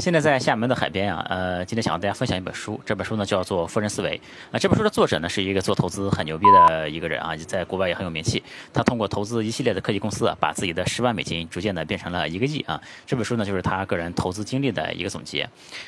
现在在厦门的海边啊，呃，今天想和大家分享一本书，这本书呢叫做《富人思维》啊。这本书的作者呢是一个做投资很牛逼的一个人啊，在国外也很有名气。他通过投资一系列的科技公司啊，把自己的十万美金逐渐的变成了一个亿啊。这本书呢就是他个人投资经历的一个总结。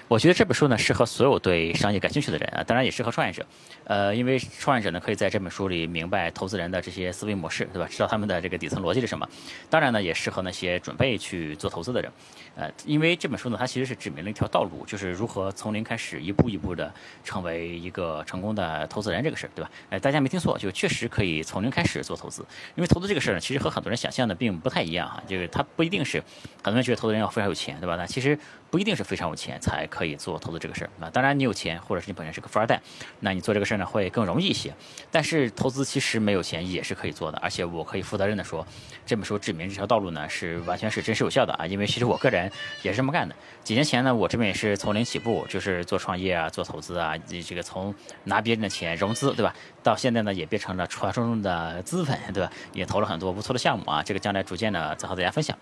我觉得这本书呢适合所有对商业感兴趣的人啊，当然也适合创业者。呃，因为创业者呢可以在这本书里明白投资人的这些思维模式，对吧？知道他们的这个底层逻辑是什么。当然呢，也适合那些准备去做投资的人。呃，因为这本书呢，它其实是指明了一条道路，就是如何从零开始，一步一步的成为一个成功的投资人这个事儿，对吧？哎，大家没听错，就确实可以从零开始做投资。因为投资这个事儿呢，其实和很多人想象的并不太一样哈，就是它不一定是很多人觉得投资人要非常有钱，对吧？那其实不一定是非常有钱才可以做投资这个事儿啊。当然，你有钱，或者是你本身是个富二代，那你做这个事儿呢会更容易一些。但是投资其实没有钱也是可以做的，而且我可以负责任的说，这本书指明这条道路呢是完全是真实有效的啊。因为其实我个人。也是这么干的。几年前呢，我这边也是从零起步，就是做创业啊，做投资啊，这个从拿别人的钱融资，对吧？到现在呢，也变成了传说中的资本，对吧？也投了很多不错的项目啊。这个将来逐渐的再和大家分享。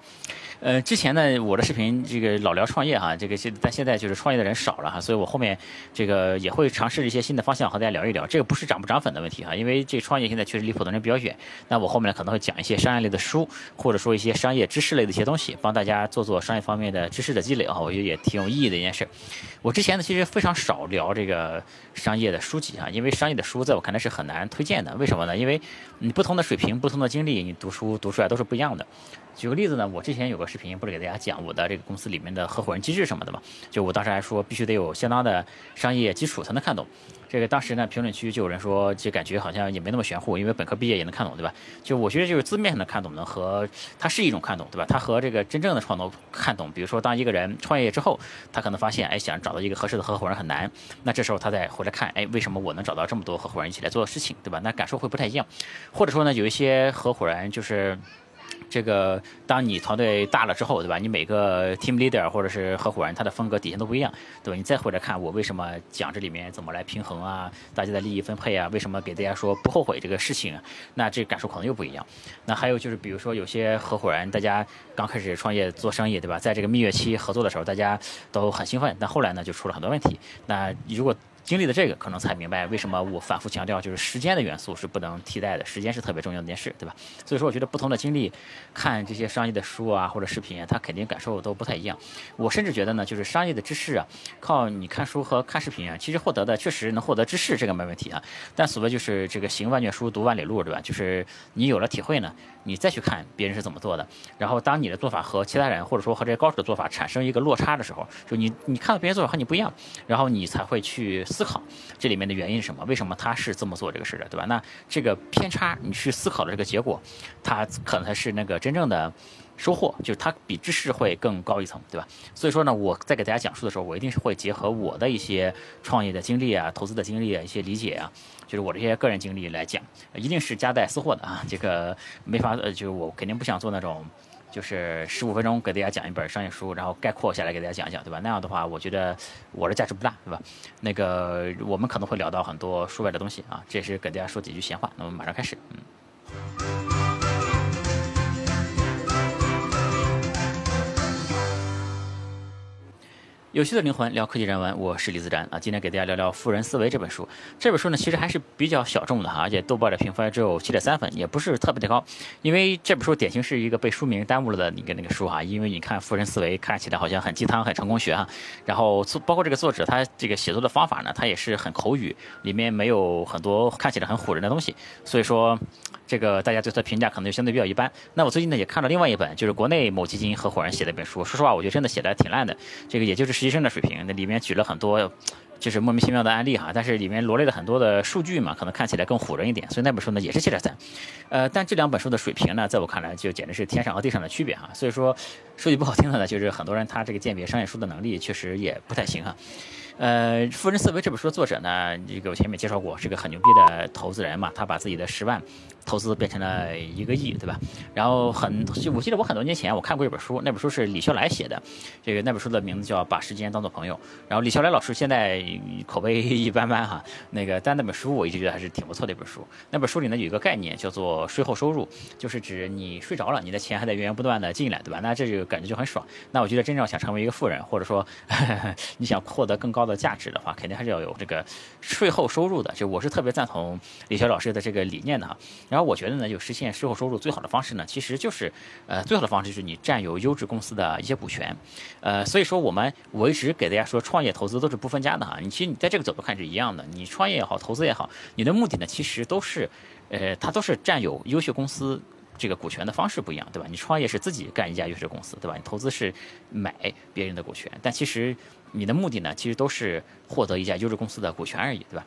呃，之前呢，我的视频这个老聊创业哈，这个现但现在就是创业的人少了哈，所以我后面这个也会尝试一些新的方向和大家聊一聊。这个不是涨不涨粉的问题哈，因为这个创业现在确实离普通人比较远。那我后面可能会讲一些商业类的书，或者说一些商业知识类的一些东西，帮大家做做商业方面的知识的积累啊，我觉得也挺有意义的一件事。我之前呢，其实非常少聊这个商业的书籍啊，因为商业的书在我看来是很难推荐的。为什么呢？因为你不同的水平、不同的经历，你读书读出来都是不一样的。举个例子呢，我之前有个视频，不是给大家讲我的这个公司里面的合伙人机制什么的嘛？就我当时还说，必须得有相当的商业基础才能看懂。这个当时呢，评论区就有人说，就感觉好像也没那么玄乎，因为本科毕业也能看懂，对吧？就我觉得就是字面上的看懂呢，和它是一种看懂，对吧？它和这个真正的创投看懂，比如说当一个人创业之后，他可能发现，哎，想找到一个合适的合伙人很难，那这时候他再回来看，哎，为什么我能找到这么多合伙人一起来做的事情，对吧？那感受会不太一样。或者说呢，有一些合伙人就是。这个，当你团队大了之后，对吧？你每个 team leader 或者是合伙人，他的风格底线都不一样，对吧？你再回来看我为什么讲这里面怎么来平衡啊，大家的利益分配啊，为什么给大家说不后悔这个事情，那这感受可能又不一样。那还有就是，比如说有些合伙人，大家刚开始创业做生意，对吧？在这个蜜月期合作的时候，大家都很兴奋，但后来呢，就出了很多问题。那如果经历了这个，可能才明白为什么我反复强调，就是时间的元素是不能替代的，时间是特别重要的一件事，对吧？所以说，我觉得不同的经历，看这些商业的书啊或者视频，他肯定感受都不太一样。我甚至觉得呢，就是商业的知识啊，靠你看书和看视频啊，其实获得的确实能获得知识，这个没问题啊。但所谓就是这个行万卷书，读万里路，对吧？就是你有了体会呢，你再去看别人是怎么做的，然后当你的做法和其他人或者说和这些高手的做法产生一个落差的时候，就你你看到别人做法和你不一样，然后你才会去。思考这里面的原因是什么？为什么他是这么做这个事的，对吧？那这个偏差，你去思考的这个结果，它可能才是那个真正的收获，就是它比知识会更高一层，对吧？所以说呢，我在给大家讲述的时候，我一定是会结合我的一些创业的经历啊、投资的经历啊、一些理解啊，就是我这些个人经历来讲，一定是夹带私货的啊。这个没法呃，就是我肯定不想做那种。就是十五分钟给大家讲一本商业书，然后概括下来给大家讲一讲，对吧？那样的话，我觉得我的价值不大，对吧？那个我们可能会聊到很多书外的东西啊，这也是给大家说几句闲话。那我们马上开始，嗯。有趣的灵魂聊科技人文，我是李自然啊。今天给大家聊聊《富人思维》这本书。这本书呢，其实还是比较小众的哈，而且豆瓣的评分只有七点三分，也不是特别的高。因为这本书典型是一个被书名耽误了的一个那个书哈。因为你看《富人思维》，看起来好像很鸡汤、很成功学哈。然后作包括这个作者他这个写作的方法呢，他也是很口语，里面没有很多看起来很唬人的东西。所以说。这个大家对他的评价可能就相对比较一般。那我最近呢也看了另外一本，就是国内某基金合伙人写的一本书。说实话，我觉得真的写的挺烂的。这个也就是实习生的水平。那里面举了很多就是莫名其妙的案例哈，但是里面罗列了很多的数据嘛，可能看起来更唬人一点。所以那本书呢也是七点三。呃，但这两本书的水平呢，在我看来就简直是天上和地上的区别哈。所以说说句不好听的呢，就是很多人他这个鉴别商业书的能力确实也不太行哈。呃，《富人思维》这本书的作者呢，这个我前面介绍过，是个很牛逼的投资人嘛，他把自己的十万。投资变成了一个亿，对吧？然后很，我记得我很多年前我看过一本书，那本书是李笑来写的，这个那本书的名字叫《把时间当做朋友》。然后李笑来老师现在口碑一般般哈。那个但那本书我一直觉得还是挺不错的一本书。那本书里呢有一个概念叫做税后收入，就是指你睡着了，你的钱还在源源不断的进来，对吧？那这就感觉就很爽。那我觉得真正想成为一个富人，或者说 你想获得更高的价值的话，肯定还是要有这个税后收入的。就我是特别赞同李笑老师的这个理念的哈。然后我觉得呢，就实现税后收入最好的方式呢，其实就是呃最好的方式就是你占有优质公司的一些股权。呃，所以说我们我一直给大家说，创业投资都是不分家的哈。你其实你在这个角度看是一样的，你创业也好，投资也好，你的目的呢其实都是，呃，它都是占有优秀公司这个股权的方式不一样，对吧？你创业是自己干一家优秀公司，对吧？你投资是买别人的股权，但其实你的目的呢，其实都是获得一家优质公司的股权而已，对吧？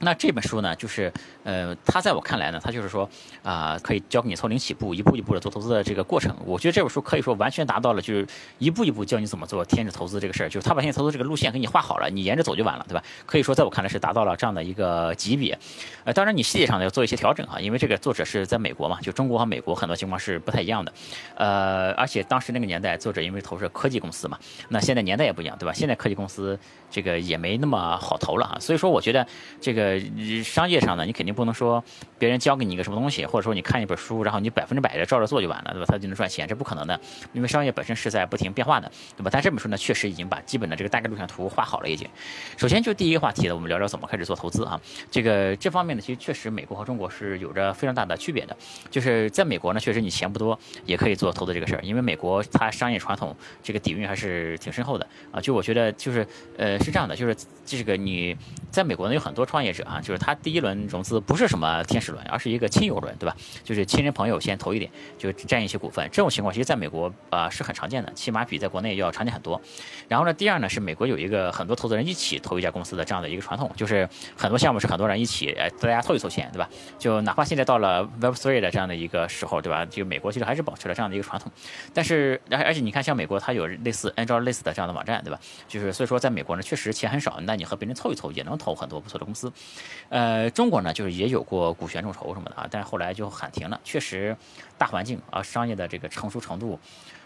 那这本书呢，就是，呃，它在我看来呢，它就是说，啊，可以教给你从零起步，一步一步的做投资的这个过程。我觉得这本书可以说完全达到了，就是一步一步教你怎么做天使投资这个事儿，就是他把天使投资这个路线给你画好了，你沿着走就完了，对吧？可以说在我看来是达到了这样的一个级别。呃，当然你细节上要做一些调整哈，因为这个作者是在美国嘛，就中国和美国很多情况是不太一样的。呃，而且当时那个年代，作者因为投是科技公司嘛，那现在年代也不一样，对吧？现在科技公司这个也没那么好投了哈，所以说我觉得这个。呃商业上呢，你肯定不能说别人教给你一个什么东西，或者说你看一本书，然后你百分之百的照着做就完了，对吧？他就能赚钱，这不可能的，因为商业本身是在不停变化的，对吧？但这本书呢，确实已经把基本的这个大概路线图画好了已经。首先就第一个话题呢，我们聊聊怎么开始做投资啊。这个这方面呢，其实确实美国和中国是有着非常大的区别的。就是在美国呢，确实你钱不多也可以做投资这个事儿，因为美国它商业传统这个底蕴还是挺深厚的啊。就我觉得就是呃是这样的，就是这个你在美国呢有很多创业者啊，就是。他第一轮融资不是什么天使轮，而是一个亲友轮，对吧？就是亲人朋友先投一点，就占一些股份。这种情况其实在美国啊是很常见的，起码比在国内要常见很多。然后呢，第二呢是美国有一个很多投资人一起投一家公司的这样的一个传统，就是很多项目是很多人一起，哎，大家凑一凑钱，对吧？就哪怕现在到了 Web Three 的这样的一个时候，对吧？就美国其实还是保持了这样的一个传统。但是，而而且你看，像美国它有类似 Angel 类似的这样的网站，对吧？就是所以说，在美国呢，确实钱很少，那你和别人凑一凑也能投很多不错的公司。呃，中国呢，就是也有过股权众筹什么的啊，但是后来就喊停了。确实，大环境啊，商业的这个成熟程度。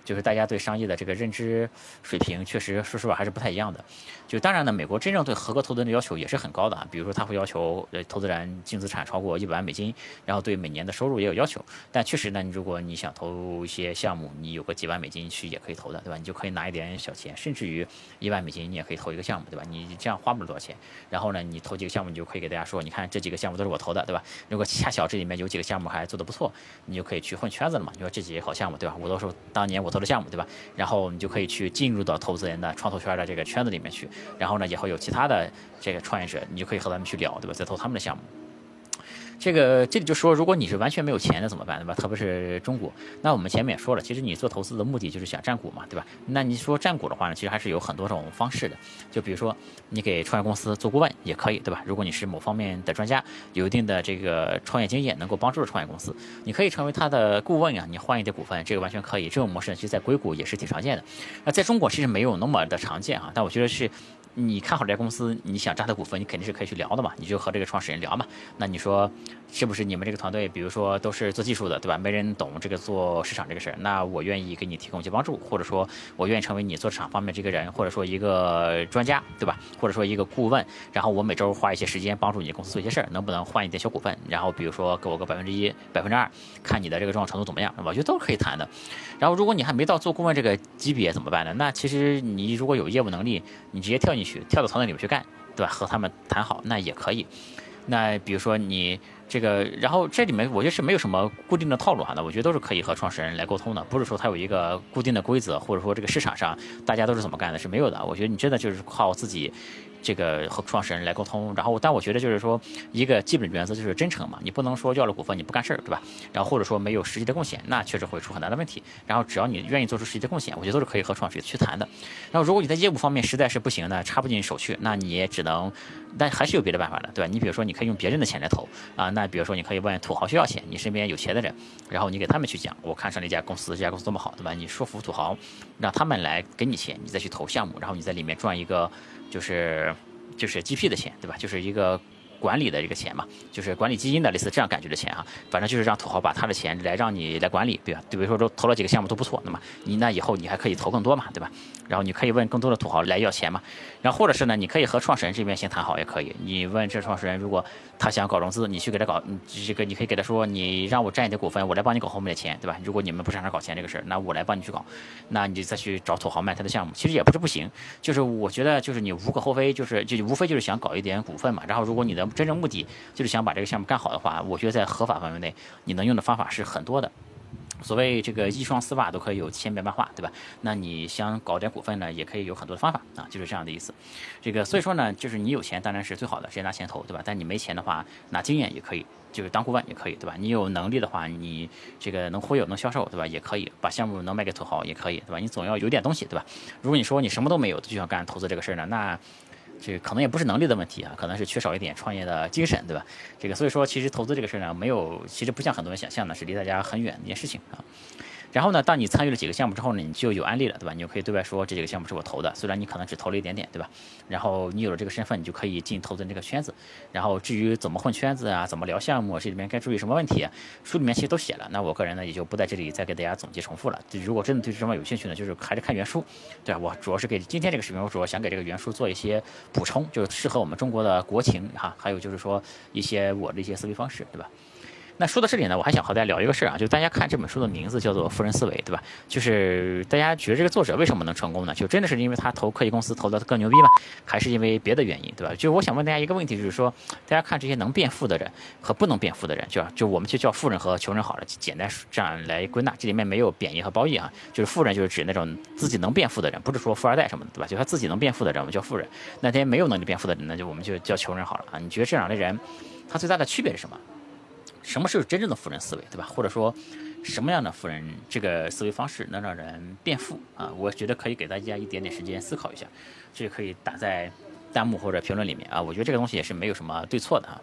就是大家对商业的这个认知水平，确实说实话还是不太一样的。就当然呢，美国真正对合格投资人的要求也是很高的啊。比如说，他会要求呃投资人净资产超过一百万美金，然后对每年的收入也有要求。但确实呢，你如果你想投一些项目，你有个几万美金去也可以投的，对吧？你就可以拿一点小钱，甚至于一万美金你也可以投一个项目，对吧？你这样花不了多少钱。然后呢，你投几个项目，你就可以给大家说，你看这几个项目都是我投的，对吧？如果恰巧这里面有几个项目还做得不错，你就可以去混圈子了嘛。你说这几个好项目，对吧？我都是当年我投投的项目，对吧？然后你就可以去进入到投资人的创投圈的这个圈子里面去，然后呢，也会有其他的这个创业者，你就可以和他们去聊，对吧？再投他们的项目。这个这里就说，如果你是完全没有钱的怎么办，对吧？特别是中国，那我们前面也说了，其实你做投资的目的就是想占股嘛，对吧？那你说占股的话呢，其实还是有很多种方式的，就比如说你给创业公司做顾问也可以，对吧？如果你是某方面的专家，有一定的这个创业经验，能够帮助创业公司，你可以成为他的顾问啊，你换一点股份，这个完全可以。这种模式其实在硅谷也是挺常见的，那在中国其实没有那么的常见哈，但我觉得是。你看好这家公司，你想扎他股份，你肯定是可以去聊的嘛，你就和这个创始人聊嘛。那你说是不是你们这个团队，比如说都是做技术的，对吧？没人懂这个做市场这个事儿，那我愿意给你提供一些帮助，或者说我愿意成为你做市场方面这个人，或者说一个专家，对吧？或者说一个顾问，然后我每周花一些时间帮助你公司做一些事儿，能不能换一点小股份？然后比如说给我个百分之一、百分之二，看你的这个重要程度怎么样，我觉得都是可以谈的。然后如果你还没到做顾问这个级别怎么办呢？那其实你如果有业务能力，你直接跳进去，跳到团队里面去干，对吧？和他们谈好那也可以。那比如说你这个，然后这里面我觉得是没有什么固定的套路哈，那我觉得都是可以和创始人来沟通的，不是说他有一个固定的规则，或者说这个市场上大家都是怎么干的，是没有的。我觉得你真的就是靠自己。这个和创始人来沟通，然后但我觉得就是说一个基本原则就是真诚嘛，你不能说要了股份你不干事儿，对吧？然后或者说没有实际的贡献，那确实会出很大的问题。然后只要你愿意做出实际的贡献，我觉得都是可以和创始人去谈的。然后如果你在业务方面实在是不行呢，插不进手去，那你也只能，但还是有别的办法的，对吧？你比如说你可以用别人的钱来投啊，那比如说你可以问土豪需要钱，你身边有钱的人，然后你给他们去讲，我看上了一家公司，这家公司多么好，对吧？你说服土豪，让他们来给你钱，你再去投项目，然后你在里面赚一个就是。就是 GP 的钱，对吧？就是一个管理的这个钱嘛，就是管理基金的类似这样感觉的钱啊，反正就是让土豪把他的钱来让你来管理，对吧？比如说都投了几个项目都不错，那么你那以后你还可以投更多嘛，对吧？然后你可以问更多的土豪来要钱嘛，然后或者是呢，你可以和创始人这边先谈好也可以，你问这创始人如果他想搞融资，你去给他搞，这个你可以给他说，你让我占一的股份，我来帮你搞后面的钱，对吧？如果你们不擅长搞钱这个事儿，那我来帮你去搞，那你再去找土豪卖他的项目，其实也不是不行，就是我觉得就是你无可厚非，就是就无非就是想搞一点股份嘛，然后如果你的真正目的就是想把这个项目干好的话，我觉得在合法范围内，你能用的方法是很多的。所谓这个一双丝袜都可以有千变万化，对吧？那你想搞点股份呢，也可以有很多的方法啊，就是这样的意思。这个所以说呢，就是你有钱当然是最好的，直接拿钱投，对吧？但你没钱的话，拿经验也可以，就是当顾问也可以，对吧？你有能力的话，你这个能忽悠能销售，对吧？也可以把项目能卖给土豪，也可以，对吧？你总要有点东西，对吧？如果你说你什么都没有，就想干投资这个事儿呢，那。这可能也不是能力的问题啊，可能是缺少一点创业的精神，对吧？这个所以说，其实投资这个事儿呢，没有，其实不像很多人想象的，是离大家很远的一件事情啊。然后呢，当你参与了几个项目之后呢，你就有案例了，对吧？你就可以对外说这几个项目是我投的，虽然你可能只投了一点点，对吧？然后你有了这个身份，你就可以进投资这个圈子。然后至于怎么混圈子啊，怎么聊项目，这里面该注意什么问题，书里面其实都写了。那我个人呢，也就不在这里再给大家总结重复了。如果真的对这方面有兴趣呢，就是还是看原书，对吧？我主要是给今天这个视频，我主要想给这个原书做一些补充，就是适合我们中国的国情哈，还有就是说一些我的一些思维方式，对吧？那说到这里呢，我还想和大家聊一个事儿啊，就大家看这本书的名字叫做《富人思维》，对吧？就是大家觉得这个作者为什么能成功呢？就真的是因为他投科技公司投的更牛逼吗？还是因为别的原因，对吧？就我想问大家一个问题，就是说，大家看这些能变富的人和不能变富的人，就就我们就叫富人和穷人好了，简单这样来归纳，这里面没有贬义和褒义啊。就是富人就是指那种自己能变富的人，不是说富二代什么的，对吧？就他自己能变富的人，我们叫富人；那些没有能力变富的人，那就我们就叫穷人好了啊。你觉得这两类人，他最大的区别是什么？什么是真正的富人思维，对吧？或者说，什么样的富人这个思维方式能让人变富啊？我觉得可以给大家一点点时间思考一下，这可以打在弹幕或者评论里面啊。我觉得这个东西也是没有什么对错的啊。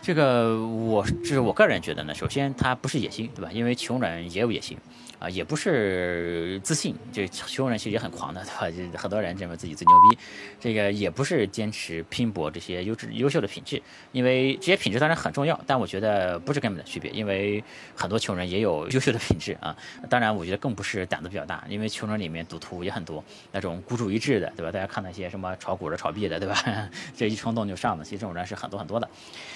这个我这是我个人觉得呢，首先他不是野心，对吧？因为穷人也有野心。啊，也不是自信，就穷人其实也很狂的，对吧？就很多人认为自己最牛逼，这个也不是坚持拼搏这些优质优秀的品质，因为这些品质当然很重要，但我觉得不是根本的区别，因为很多穷人也有优秀的品质啊。当然，我觉得更不是胆子比较大，因为穷人里面赌徒也很多，那种孤注一掷的，对吧？大家看那些什么炒股的、炒币的，对吧？这一冲动就上的，其实这种人是很多很多的。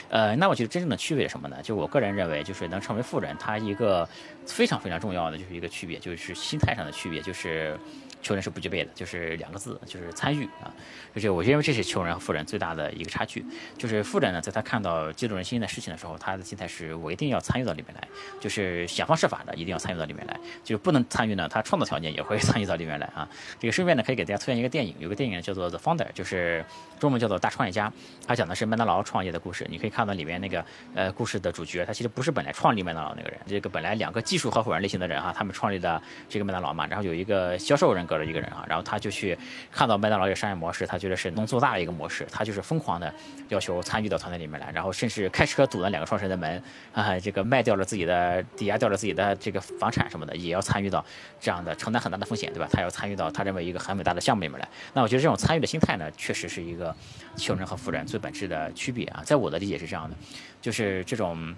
呃，那我觉得真正的区别是什么呢？就我个人认为，就是能成为富人，他一个非常非常重要的就是。一个区别就是心态上的区别，就是穷人是不具备的，就是两个字，就是参与啊。就是我认为这是穷人和富人最大的一个差距。就是富人呢，在他看到激动人心的事情的时候，他的心态是我一定要参与到里面来，就是想方设法的一定要参与到里面来。就是不能参与呢，他创造条件也会 参与到里面来啊。这个顺便呢，可以给大家推荐一个电影，有个电影叫做《The Founder》，就是中文叫做《大创业家》，他讲的是麦当劳创业的故事。你可以看到里面那个呃故事的主角，他其实不是本来创立麦当劳那个人，这个本来两个技术合伙人类型的人哈，他们创立的这个麦当劳嘛，然后有一个销售人格的一个人啊，然后他就去看到麦当劳这个商业模式，他觉得是能做大的一个模式，他就是疯狂的要求参与到团队里面来，然后甚至开车堵了两个创始人的门啊，这个卖掉了自己的抵押掉了自己的这个房产什么的，也要参与到这样的承担很大的风险，对吧？他要参与到他认为一个很伟大的项目里面来。那我觉得这种参与的心态呢，确实是一个穷人和富人最本质的区别啊，在我的理解是这样的，就是这种。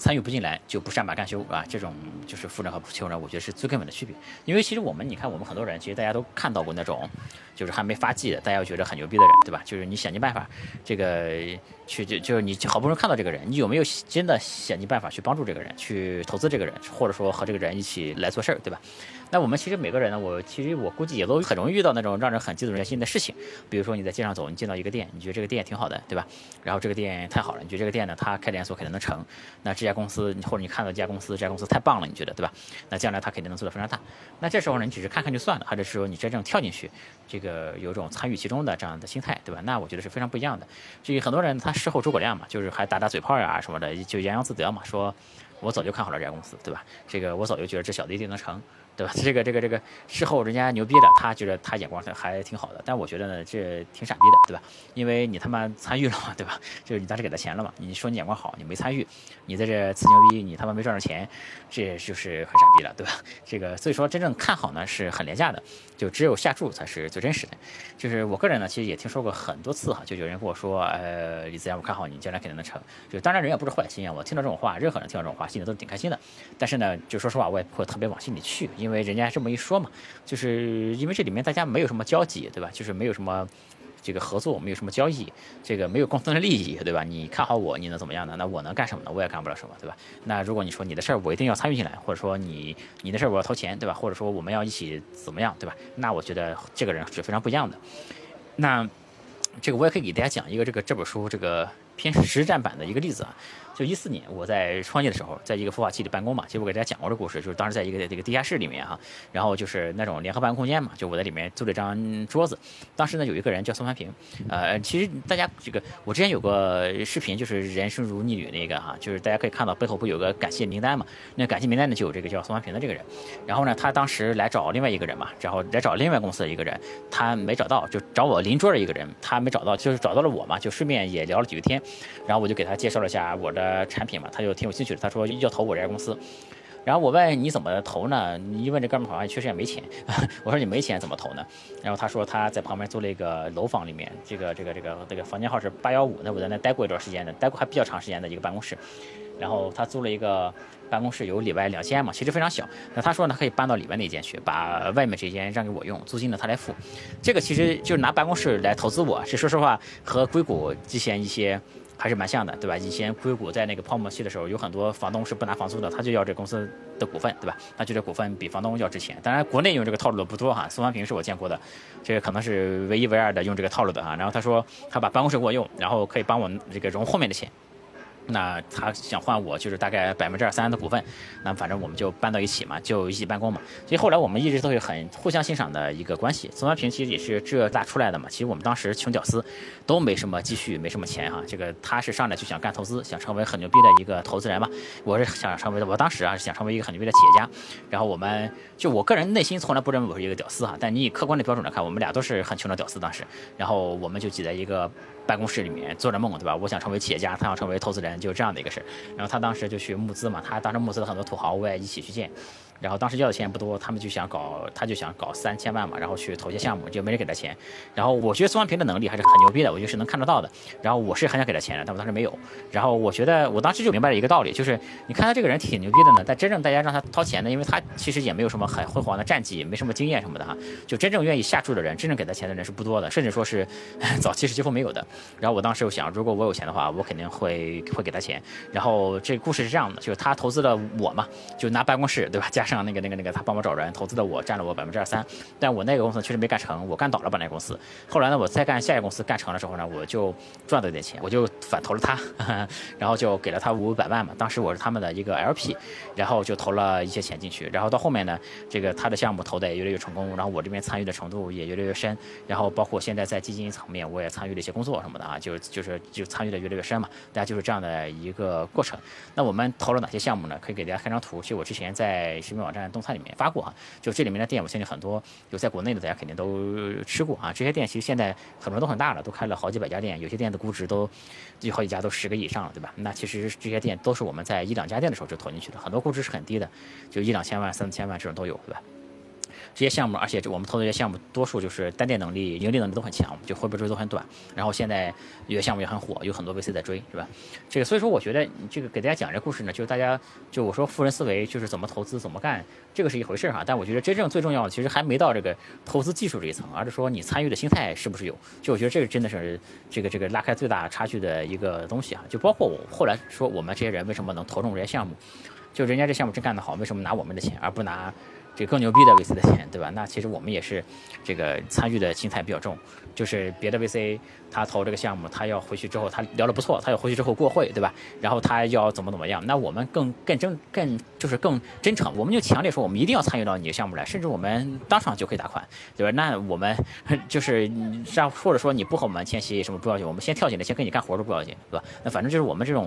参与不进来就不善罢甘休啊！这种就是富人和穷人，我觉得是最根本的区别。因为其实我们，你看我们很多人，其实大家都看到过那种，就是还没发迹的，大家觉得很牛逼的人，对吧？就是你想尽办法，这个去就就是你好不容易看到这个人，你有没有真的想尽办法去帮助这个人，去投资这个人，或者说和这个人一起来做事儿，对吧？那我们其实每个人呢，我其实我估计也都很容易遇到那种让人很激动人心的事情，比如说你在街上走，你见到一个店，你觉得这个店挺好的，对吧？然后这个店太好了，你觉得这个店呢，它开连锁肯定能成。那这家公司，或者你看到这家公司，这家公司太棒了，你觉得对吧？那将来它肯定能做得非常大。那这时候呢，你只是看看就算了，还是说你真正跳进去，这个有种参与其中的这样的心态，对吧？那我觉得是非常不一样的。至于很多人他事后诸葛亮嘛，就是还打打嘴炮呀什么的，就洋洋自得嘛，说我早就看好了这家公司，对吧？这个我早就觉得这小子一定能成。对吧？这个这个这个事后人家牛逼的，他觉得他眼光还挺好的，但我觉得呢，这挺傻逼的，对吧？因为你他妈参与了嘛，对吧？就是你当时给他钱了嘛，你说你眼光好，你没参与，你在这吹牛逼，你他妈没赚着钱，这就是很傻逼了，对吧？这个所以说真正看好呢是很廉价的，就只有下注才是最真实的。就是我个人呢，其实也听说过很多次哈，就有人跟我说，呃，李自然，我看好你将来肯定能成。就当然人也不是坏心啊，我听到这种话，任何人听到这种话，心里都是挺开心的。但是呢，就说实话，我也不会特别往心里去，因为因为人家这么一说嘛，就是因为这里面大家没有什么交集，对吧？就是没有什么这个合作，没有什么交易，这个没有共同的利益，对吧？你看好我，你能怎么样呢？那我能干什么呢？我也干不了什么，对吧？那如果你说你的事儿我一定要参与进来，或者说你你的事儿我要投钱，对吧？或者说我们要一起怎么样，对吧？那我觉得这个人是非常不一样的。那这个我也可以给大家讲一个这个这本书这个偏实战版的一个例子啊。就一四年，我在创业的时候，在一个孵化器里办公嘛。其实我给大家讲过这故事，就是当时在一个这个地下室里面哈，然后就是那种联合办公空间嘛，就我在里面租了张桌子。当时呢，有一个人叫宋凡平，呃，其实大家这个我之前有个视频，就是人生如逆旅那个哈，就是大家可以看到背后不有个感谢名单嘛？那感谢名单呢就有这个叫宋凡平的这个人。然后呢，他当时来找另外一个人嘛，然后来找另外公司的一个人，他没找到，就找我邻桌的一个人，他没找到，就是找到了我嘛，就顺便也聊了几个天，然后我就给他介绍了一下我的。呃，产品嘛，他就挺有兴趣的。他说要投我这家公司，然后我问你怎么投呢？你一问这哥们好像确实也没钱。我说你没钱怎么投呢？然后他说他在旁边租了一个楼房里面，这个这个这个这个房间号是八幺五。那我在那待过一段时间的，待过还比较长时间的一个办公室。然后他租了一个办公室，有里外两间嘛，其实非常小。那他说呢，可以搬到里外那间去，把外面这间让给我用，租金呢他来付。这个其实就是拿办公室来投资我，是说实话和硅谷之前一些。还是蛮像的，对吧？以前硅谷在那个泡沫期的时候，有很多房东是不拿房租的，他就要这公司的股份，对吧？那就这股份比房东要值钱。当然，国内用这个套路的不多哈。宋方平是我见过的，这个可能是唯一唯二的用这个套路的哈。然后他说他把办公室给我用，然后可以帮我这个融后面的钱。那他想换我，就是大概百分之二三的股份，那反正我们就搬到一起嘛，就一起办公嘛。所以后来我们一直都是很互相欣赏的一个关系。宋凡平其实也是浙大出来的嘛，其实我们当时穷屌丝，都没什么积蓄，没什么钱哈。这个他是上来就想干投资，想成为很牛逼的一个投资人嘛。我是想成为的，我当时啊是想成为一个很牛逼的企业家。然后我们就我个人内心从来不认为我是一个屌丝哈，但你以客观的标准来看，我们俩都是很穷的屌丝当时。然后我们就挤在一个。办公室里面做着梦，对吧？我想成为企业家，他想成为投资人，就这样的一个事儿然后他当时就去募资嘛，他当时募资了很多土豪，我也一起去见。然后当时要的钱也不多，他们就想搞，他就想搞三千万嘛，然后去投些项目，就没人给他钱。然后我觉得孙万平的能力还是很牛逼的，我就是能看得到的。然后我是很想给他钱的，但我当时没有。然后我觉得我当时就明白了一个道理，就是你看他这个人挺牛逼的呢，但真正大家让他掏钱呢，因为他其实也没有什么很辉煌的战绩，也没什么经验什么的哈，就真正愿意下注的人，真正给他钱的人是不多的，甚至说是 早期是几乎没有的。然后我当时又想，如果我有钱的话，我肯定会会给他钱。然后这个故事是这样的，就是他投资了我嘛，就拿办公室对吧，加上那个那个那个他。帮我找人投资的我占了我百分之二三，但我那个公司确实没干成，我干倒了把那个公司。后来呢，我再干下一个公司干成了之后呢，我就赚了点钱，我就反投了他，然后就给了他五百万嘛。当时我是他们的一个 LP，然后就投了一些钱进去。然后到后面呢，这个他的项目投的也越来越成功，然后我这边参与的程度也越来越深。然后包括现在在基金层面，我也参与了一些工作什么的啊，就就是就参与的越来越深嘛。大家就是这样的一个过程。那我们投了哪些项目呢？可以给大家看张图。其实我之前在视网站动态里面。发过啊，就这里面的店，我相信很多有在国内的，大家肯定都吃过啊。这些店其实现在很多都很大了，都开了好几百家店，有些店的估值都有好几家都十个以上了，对吧？那其实这些店都是我们在一两家店的时候就投进去的，很多估值是很低的，就一两千万、三四千万这种都有，对吧？这些项目，而且我们投的这些项目，多数就是单店能力、盈利能力都很强，就回本周期都很短。然后现在有些项目也很火，有很多 VC 在追，是吧？这个所以说，我觉得这个给大家讲这故事呢，就是大家就我说富人思维就是怎么投资、怎么干，这个是一回事儿哈。但我觉得真正最重要的，其实还没到这个投资技术这一层，而是说你参与的心态是不是有。就我觉得这个真的是这个这个拉开最大差距的一个东西哈。就包括我后来说，我们这些人为什么能投中这些项目，就人家这项目真干得好，为什么拿我们的钱而不拿？这更牛逼的 VC 的钱，对吧？那其实我们也是这个参与的心态比较重，就是别的 VC 他投这个项目，他要回去之后他聊得不错，他要回去之后过会，对吧？然后他要怎么怎么样？那我们更更真更就是更真诚，我们就强烈说我们一定要参与到你的项目来，甚至我们当场就可以打款，对吧？那我们 就是让或者说你不和我们签协议什么不要紧，我们先跳进来先跟你干活都不要紧，对吧？那反正就是我们这种。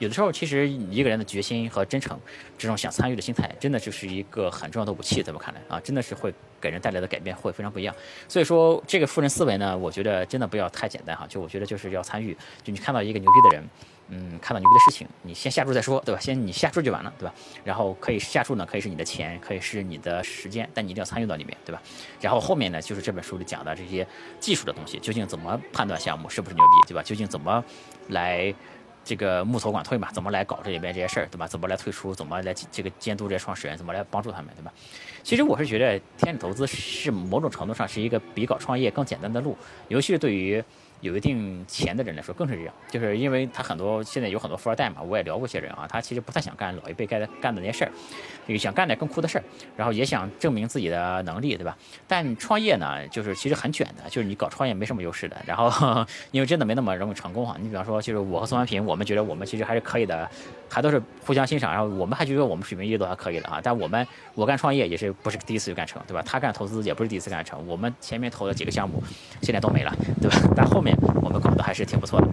有的时候，其实一个人的决心和真诚，这种想参与的心态，真的就是一个很重要的武器。气，在我看来啊，真的是会给人带来的改变会非常不一样。所以说，这个富人思维呢，我觉得真的不要太简单哈，就我觉得就是要参与，就你看到一个牛逼的人。嗯，看到牛逼的事情，你先下注再说，对吧？先你下注就完了，对吧？然后可以下注呢，可以是你的钱，可以是你的时间，但你一定要参与到里面，对吧？然后后面呢，就是这本书里讲的这些技术的东西，究竟怎么判断项目是不是牛逼，对吧？究竟怎么来这个募投管退嘛？怎么来搞这里边这些事儿，对吧？怎么来退出？怎么来这个监督这些创始人？怎么来帮助他们，对吧？其实我是觉得天使投资是某种程度上是一个比搞创业更简单的路，尤其是对于。有一定钱的人来说更是这样，就是因为他很多现在有很多富二代嘛，我也聊过些人啊，他其实不太想干老一辈该干的那些事儿，想干点更酷的事儿，然后也想证明自己的能力，对吧？但创业呢，就是其实很卷的，就是你搞创业没什么优势的，然后 因为真的没那么容易成功哈。你比方说，就是我和宋安平，我们觉得我们其实还是可以的，还都是互相欣赏，然后我们还觉得我们水平一都还可以的啊。但我们我干创业也是不是第一次就干成，对吧？他干投资也不是第一次干成，我们前面投的几个项目现在都没了，对吧？但后面我们搞得还是挺不错的。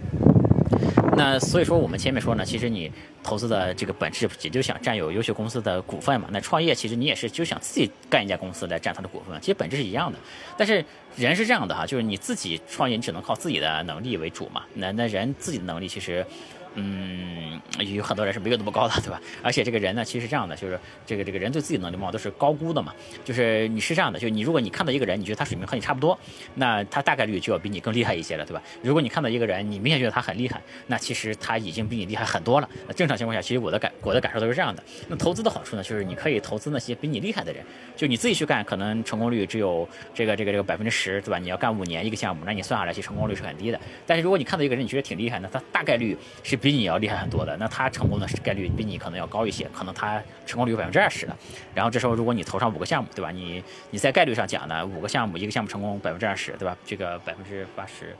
那所以说，我们前面说呢，其实你投资的这个本质也就想占有优秀公司的股份嘛。那创业其实你也是就想自己干一家公司来占它的股份，其实本质是一样的。但是人是这样的哈，就是你自己创业，你只能靠自己的能力为主嘛。那那人自己的能力其实。嗯，有很多人是没有那么高的，对吧？而且这个人呢，其实是这样的，就是这个这个人对自己能力嘛都是高估的嘛。就是你是这样的，就你如果你看到一个人，你觉得他水平和你差不多，那他大概率就要比你更厉害一些了，对吧？如果你看到一个人，你明显觉得他很厉害，那其实他已经比你厉害很多了。正常情况下，其实我的感我的感受都是这样的。那投资的好处呢，就是你可以投资那些比你厉害的人，就你自己去干，可能成功率只有这个这个这个百分之十，对吧？你要干五年一个项目，那你算下来其实成功率是很低的。但是如果你看到一个人，你觉得挺厉害，那他大概率是比你要厉害很多。的那他成功的概率比你可能要高一些，可能他成功率有百分之二十的。然后这时候如果你投上五个项目，对吧？你你在概率上讲呢，五个项目一个项目成功百分之二十，对吧？这个百分之八十。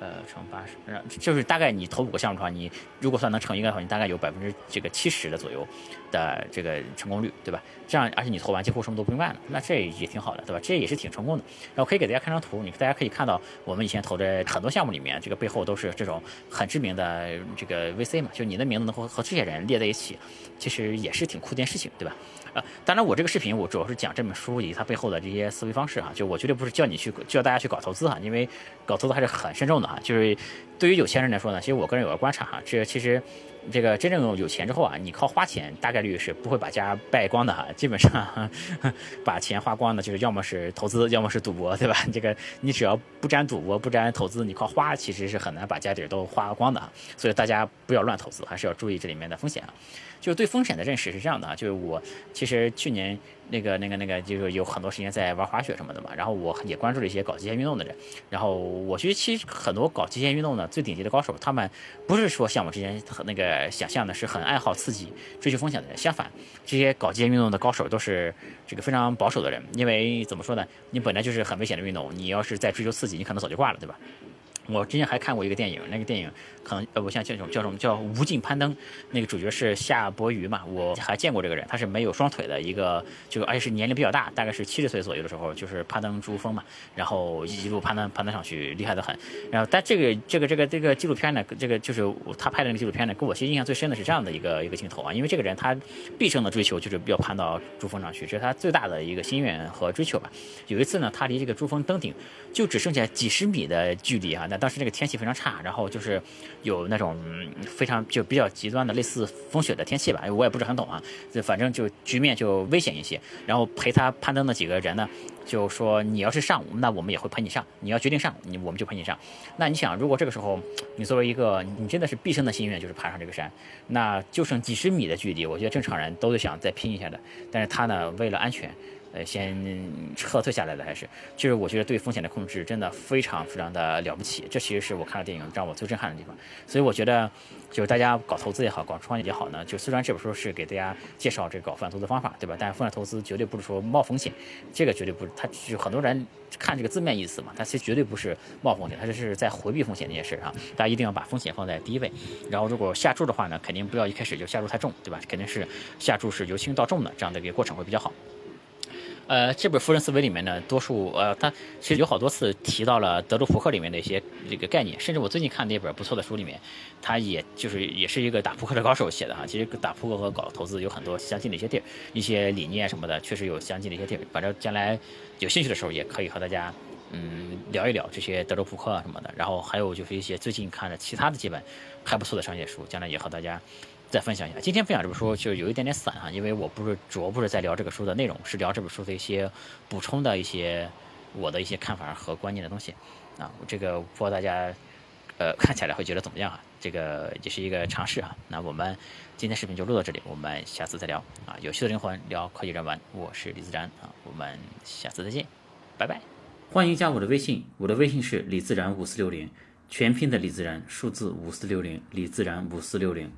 呃，乘八十，就是大概你投五个项目的话，你如果算能成一个的话，你大概有百分之这个七十的左右的这个成功率，对吧？这样，而且你投完几乎什么都不用干了，那这也挺好的，对吧？这也是挺成功的。然后可以给大家看张图，你大家可以看到我们以前投的很多项目里面，这个背后都是这种很知名的这个 VC 嘛，就你的名字能和和这些人列在一起，其实也是挺酷的件事情，对吧？当然我这个视频我主要是讲这本书以及它背后的这些思维方式哈，就我绝对不是叫你去叫大家去搞投资哈，因为搞投资还是很慎重的。啊，就是对于有钱人来说呢，其实我个人有个观察哈，这其实这个真正有钱之后啊，你靠花钱大概率是不会把家败光的哈，基本上 把钱花光的，就是要么是投资，要么是赌博，对吧？这个你只要不沾赌博，不沾投资，你靠花其实是很难把家底都花光的。所以大家不要乱投资，还是要注意这里面的风险啊。就对风险的认识是这样的啊，就是我其实去年那个那个那个就是有很多时间在玩滑雪什么的嘛，然后我也关注了一些搞极限运动的人，然后我觉得其实很多搞极限运动的最顶级的高手，他们不是说像我之前那个想象的是很爱好刺激、追求风险的人，相反，这些搞极限运动的高手都是这个非常保守的人，因为怎么说呢，你本来就是很危险的运动，你要是再追求刺激，你可能早就挂了，对吧？我之前还看过一个电影，那个电影可能呃，我像这种叫什么叫《无尽攀登》，那个主角是夏伯渝嘛，我还见过这个人，他是没有双腿的一个，就而且是年龄比较大，大概是七十岁左右的时候，就是攀登珠峰嘛，然后一路攀登攀登上去，厉害的很。然后但这个这个这个这个纪录片呢，这个就是他拍的那个纪录片呢，给我其实印象最深的是这样的一个一个镜头啊，因为这个人他毕生的追求就是要攀到珠峰上去，这是他最大的一个心愿和追求吧。有一次呢，他离这个珠峰登顶就只剩下几十米的距离啊，那。当时那个天气非常差，然后就是有那种非常就比较极端的类似风雪的天气吧，我也不是很懂啊，就反正就局面就危险一些。然后陪他攀登的几个人呢，就说你要是上，那我们也会陪你上；你要决定上，你我们就陪你上。那你想，如果这个时候你作为一个你真的是毕生的心愿就是爬上这个山，那就剩几十米的距离，我觉得正常人都想再拼一下的。但是他呢，为了安全。呃，先撤退下来的，还是就是我觉得对风险的控制真的非常非常的了不起，这其实是我看了电影让我最震撼的地方。所以我觉得，就是大家搞投资也好，搞创业也好呢，就虽然这本书是给大家介绍这个搞风险投资方法，对吧？但是风险投资绝对不是说冒风险，这个绝对不是。他就很多人看这个字面意思嘛，他其实绝对不是冒风险，他这是在回避风险这件事啊。大家一定要把风险放在第一位。然后如果下注的话呢，肯定不要一开始就下注太重，对吧？肯定是下注是由轻到重的这样的一个过程会比较好。呃，这本《富人思维》里面呢，多数呃，他其实有好多次提到了德州扑克里面的一些这个概念，甚至我最近看那本不错的书里面，他也就是也是一个打扑克的高手写的哈。其实打扑克和搞投资有很多相近的一些地儿，一些理念什么的确实有相近的一些地儿。反正将来有兴趣的时候，也可以和大家嗯聊一聊这些德州扑克啊什么的。然后还有就是一些最近看的其他的几本还不错的商业书，将来也和大家。再分享一下，今天分享这本书就有一点点散哈，因为我不是主要不是在聊这个书的内容，是聊这本书的一些补充的一些我的一些看法和观念的东西啊。这个不知道大家呃看起来会觉得怎么样啊？这个也是一个尝试啊。那我们今天视频就录到这里，我们下次再聊啊。有趣的灵魂聊科技人文，我是李自然啊，我们下次再见，拜拜。欢迎加我的微信，我的微信是李自然五四六零，全拼的李自然，数字五四六零，李自然五四六零。